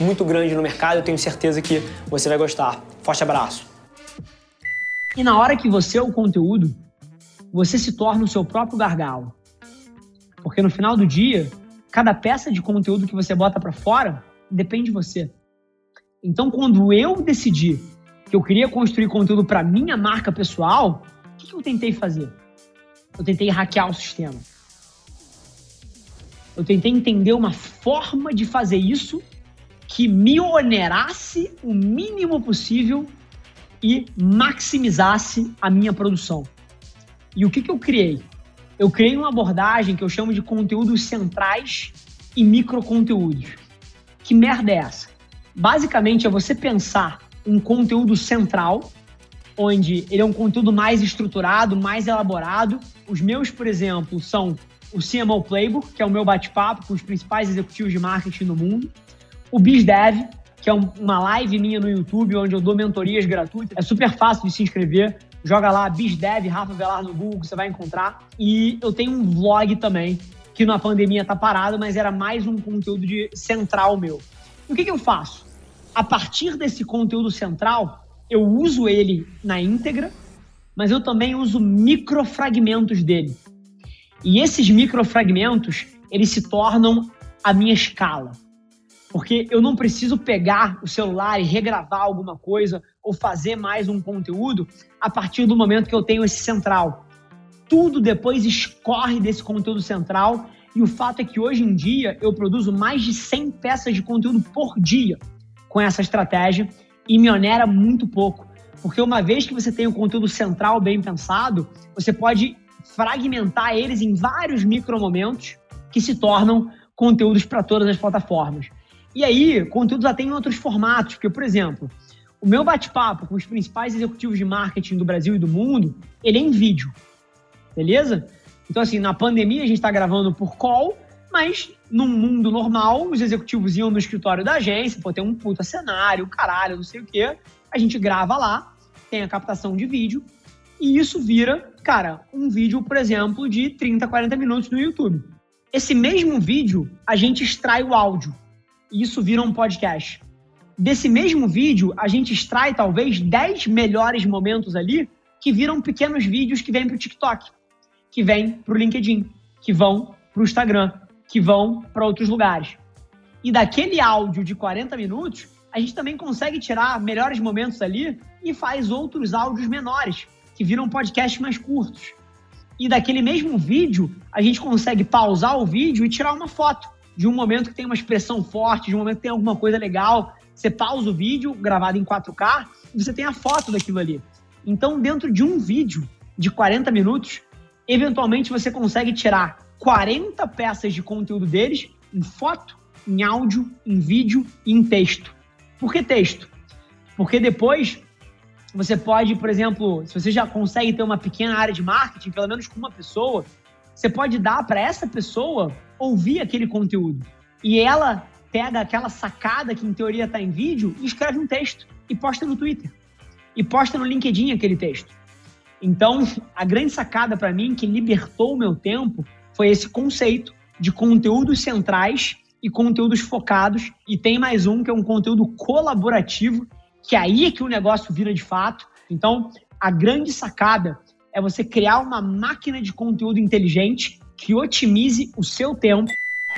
muito grande no mercado. Eu tenho certeza que você vai gostar. Forte abraço. E na hora que você é o conteúdo, você se torna o seu próprio gargalo. Porque no final do dia, cada peça de conteúdo que você bota para fora depende de você. Então, quando eu decidi que eu queria construir conteúdo para minha marca pessoal, o que eu tentei fazer? Eu tentei hackear o sistema. Eu tentei entender uma forma de fazer isso que me onerasse o mínimo possível e maximizasse a minha produção. E o que, que eu criei? Eu criei uma abordagem que eu chamo de conteúdos centrais e microconteúdos. Que merda é essa? Basicamente é você pensar um conteúdo central, onde ele é um conteúdo mais estruturado, mais elaborado. Os meus, por exemplo, são o CMO Playbook, que é o meu bate-papo com os principais executivos de marketing do mundo o BizDev, que é uma live minha no YouTube, onde eu dou mentorias gratuitas. É super fácil de se inscrever. Joga lá, BizDev, Rafa Velar no Google, que você vai encontrar. E eu tenho um vlog também, que na pandemia tá parado, mas era mais um conteúdo de central meu. E o que, que eu faço? A partir desse conteúdo central, eu uso ele na íntegra, mas eu também uso microfragmentos dele. E esses microfragmentos, eles se tornam a minha escala. Porque eu não preciso pegar o celular e regravar alguma coisa ou fazer mais um conteúdo a partir do momento que eu tenho esse central. Tudo depois escorre desse conteúdo central e o fato é que hoje em dia eu produzo mais de 100 peças de conteúdo por dia com essa estratégia e me onera muito pouco. Porque uma vez que você tem o conteúdo central bem pensado, você pode fragmentar eles em vários micromomentos que se tornam conteúdos para todas as plataformas. E aí, conteúdos até em outros formatos, porque, por exemplo, o meu bate-papo com os principais executivos de marketing do Brasil e do mundo, ele é em vídeo, beleza? Então, assim, na pandemia a gente está gravando por call, mas num mundo normal, os executivos iam no escritório da agência, pô, tem um puta cenário, caralho, não sei o quê. A gente grava lá, tem a captação de vídeo, e isso vira, cara, um vídeo, por exemplo, de 30, 40 minutos no YouTube. Esse mesmo vídeo, a gente extrai o áudio e isso vira um podcast. Desse mesmo vídeo, a gente extrai talvez 10 melhores momentos ali que viram pequenos vídeos que vêm para o TikTok, que vêm para o LinkedIn, que vão para o Instagram, que vão para outros lugares. E daquele áudio de 40 minutos, a gente também consegue tirar melhores momentos ali e faz outros áudios menores, que viram podcasts mais curtos. E daquele mesmo vídeo, a gente consegue pausar o vídeo e tirar uma foto de um momento que tem uma expressão forte, de um momento que tem alguma coisa legal. Você pausa o vídeo gravado em 4K e você tem a foto daquilo ali. Então, dentro de um vídeo de 40 minutos, eventualmente você consegue tirar 40 peças de conteúdo deles em foto, em áudio, em vídeo e em texto. Por que texto? Porque depois você pode, por exemplo, se você já consegue ter uma pequena área de marketing, pelo menos com uma pessoa, você pode dar para essa pessoa ouvir aquele conteúdo. E ela pega aquela sacada que em teoria está em vídeo e escreve um texto e posta no Twitter. E posta no LinkedIn aquele texto. Então, a grande sacada para mim que libertou o meu tempo foi esse conceito de conteúdos centrais e conteúdos focados. E tem mais um que é um conteúdo colaborativo, que aí é que o negócio vira de fato. Então, a grande sacada é você criar uma máquina de conteúdo inteligente que otimize o seu tempo.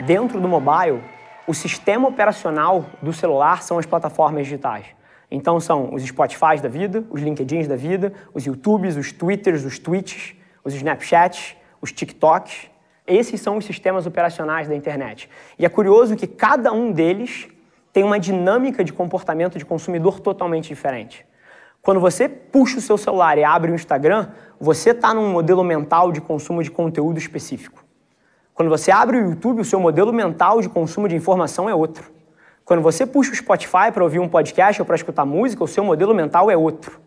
Dentro do mobile, o sistema operacional do celular são as plataformas digitais. Então são os Spotify da vida, os LinkedIns da vida, os YouTubes, os Twitters, os Twitches, os Snapchats, os TikToks. Esses são os sistemas operacionais da internet. E é curioso que cada um deles tem uma dinâmica de comportamento de consumidor totalmente diferente. Quando você puxa o seu celular e abre o Instagram, você está num modelo mental de consumo de conteúdo específico. Quando você abre o YouTube, o seu modelo mental de consumo de informação é outro. Quando você puxa o Spotify para ouvir um podcast ou para escutar música, o seu modelo mental é outro.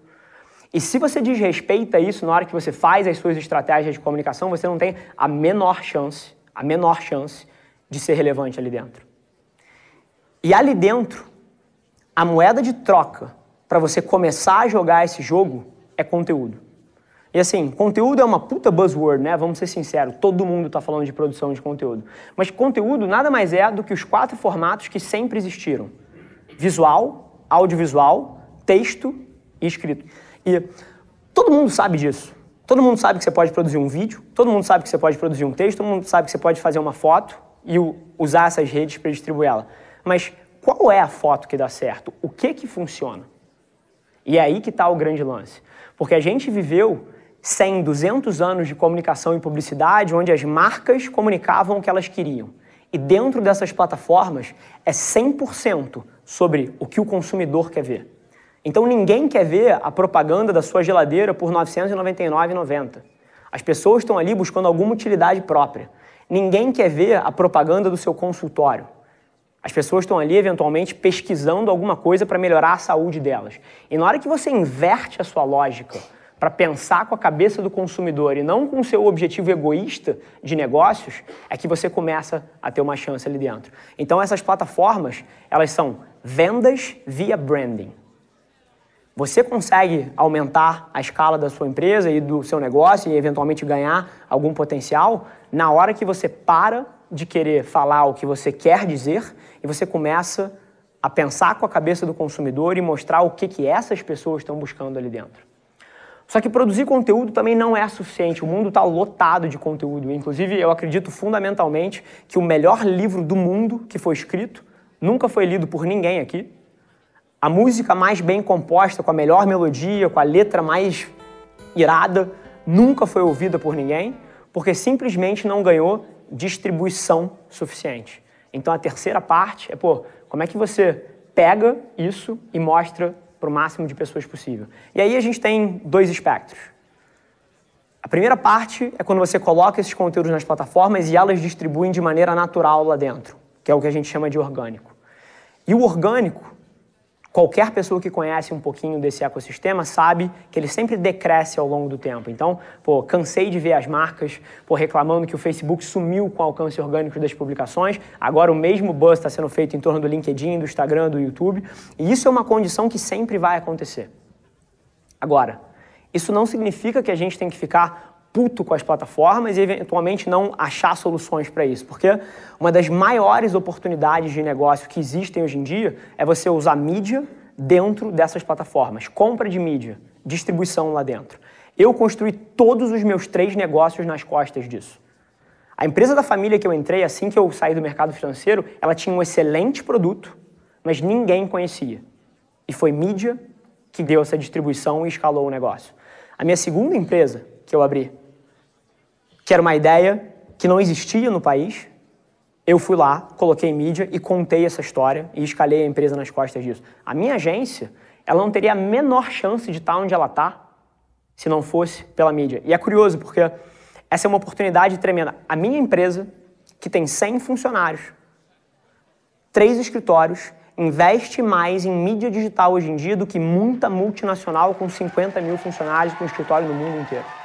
E se você desrespeita isso na hora que você faz as suas estratégias de comunicação, você não tem a menor chance, a menor chance de ser relevante ali dentro. E ali dentro, a moeda de troca para você começar a jogar esse jogo é conteúdo. E assim, conteúdo é uma puta buzzword, né? Vamos ser sinceros, todo mundo está falando de produção de conteúdo. Mas conteúdo nada mais é do que os quatro formatos que sempre existiram: visual, audiovisual, texto e escrito. E todo mundo sabe disso. Todo mundo sabe que você pode produzir um vídeo, todo mundo sabe que você pode produzir um texto, todo mundo sabe que você pode fazer uma foto e usar essas redes para distribuir ela. Mas qual é a foto que dá certo? O que que funciona? E é aí que está o grande lance. Porque a gente viveu 100, 200 anos de comunicação e publicidade, onde as marcas comunicavam o que elas queriam. E dentro dessas plataformas é 100% sobre o que o consumidor quer ver. Então ninguém quer ver a propaganda da sua geladeira por R$ 999,90. As pessoas estão ali buscando alguma utilidade própria. Ninguém quer ver a propaganda do seu consultório. As pessoas estão ali eventualmente pesquisando alguma coisa para melhorar a saúde delas. E na hora que você inverte a sua lógica para pensar com a cabeça do consumidor e não com o seu objetivo egoísta de negócios, é que você começa a ter uma chance ali dentro. Então essas plataformas, elas são vendas via branding. Você consegue aumentar a escala da sua empresa e do seu negócio e eventualmente ganhar algum potencial na hora que você para de querer falar o que você quer dizer e você começa a pensar com a cabeça do consumidor e mostrar o que, que essas pessoas estão buscando ali dentro. Só que produzir conteúdo também não é suficiente. O mundo está lotado de conteúdo. Inclusive, eu acredito fundamentalmente que o melhor livro do mundo que foi escrito nunca foi lido por ninguém aqui. A música mais bem composta, com a melhor melodia, com a letra mais irada, nunca foi ouvida por ninguém, porque simplesmente não ganhou distribuição suficiente. Então a terceira parte é, pô, como é que você pega isso e mostra para o máximo de pessoas possível. E aí a gente tem dois espectros. A primeira parte é quando você coloca esses conteúdos nas plataformas e elas distribuem de maneira natural lá dentro, que é o que a gente chama de orgânico. E o orgânico Qualquer pessoa que conhece um pouquinho desse ecossistema sabe que ele sempre decresce ao longo do tempo. Então, pô, cansei de ver as marcas pô, reclamando que o Facebook sumiu com o alcance orgânico das publicações. Agora o mesmo buzz está sendo feito em torno do LinkedIn, do Instagram, do YouTube. E isso é uma condição que sempre vai acontecer. Agora, isso não significa que a gente tem que ficar puto com as plataformas e eventualmente não achar soluções para isso, porque uma das maiores oportunidades de negócio que existem hoje em dia é você usar mídia dentro dessas plataformas, compra de mídia, distribuição lá dentro. Eu construí todos os meus três negócios nas costas disso. A empresa da família que eu entrei, assim que eu saí do mercado financeiro, ela tinha um excelente produto, mas ninguém conhecia. E foi mídia que deu essa distribuição e escalou o negócio. A minha segunda empresa que eu abri, que era uma ideia que não existia no país. Eu fui lá, coloquei mídia e contei essa história e escalei a empresa nas costas disso. A minha agência, ela não teria a menor chance de estar onde ela está se não fosse pela mídia. E é curioso porque essa é uma oportunidade tremenda. A minha empresa, que tem 100 funcionários, três escritórios, investe mais em mídia digital hoje em dia do que muita multinacional com 50 mil funcionários com escritório no mundo inteiro.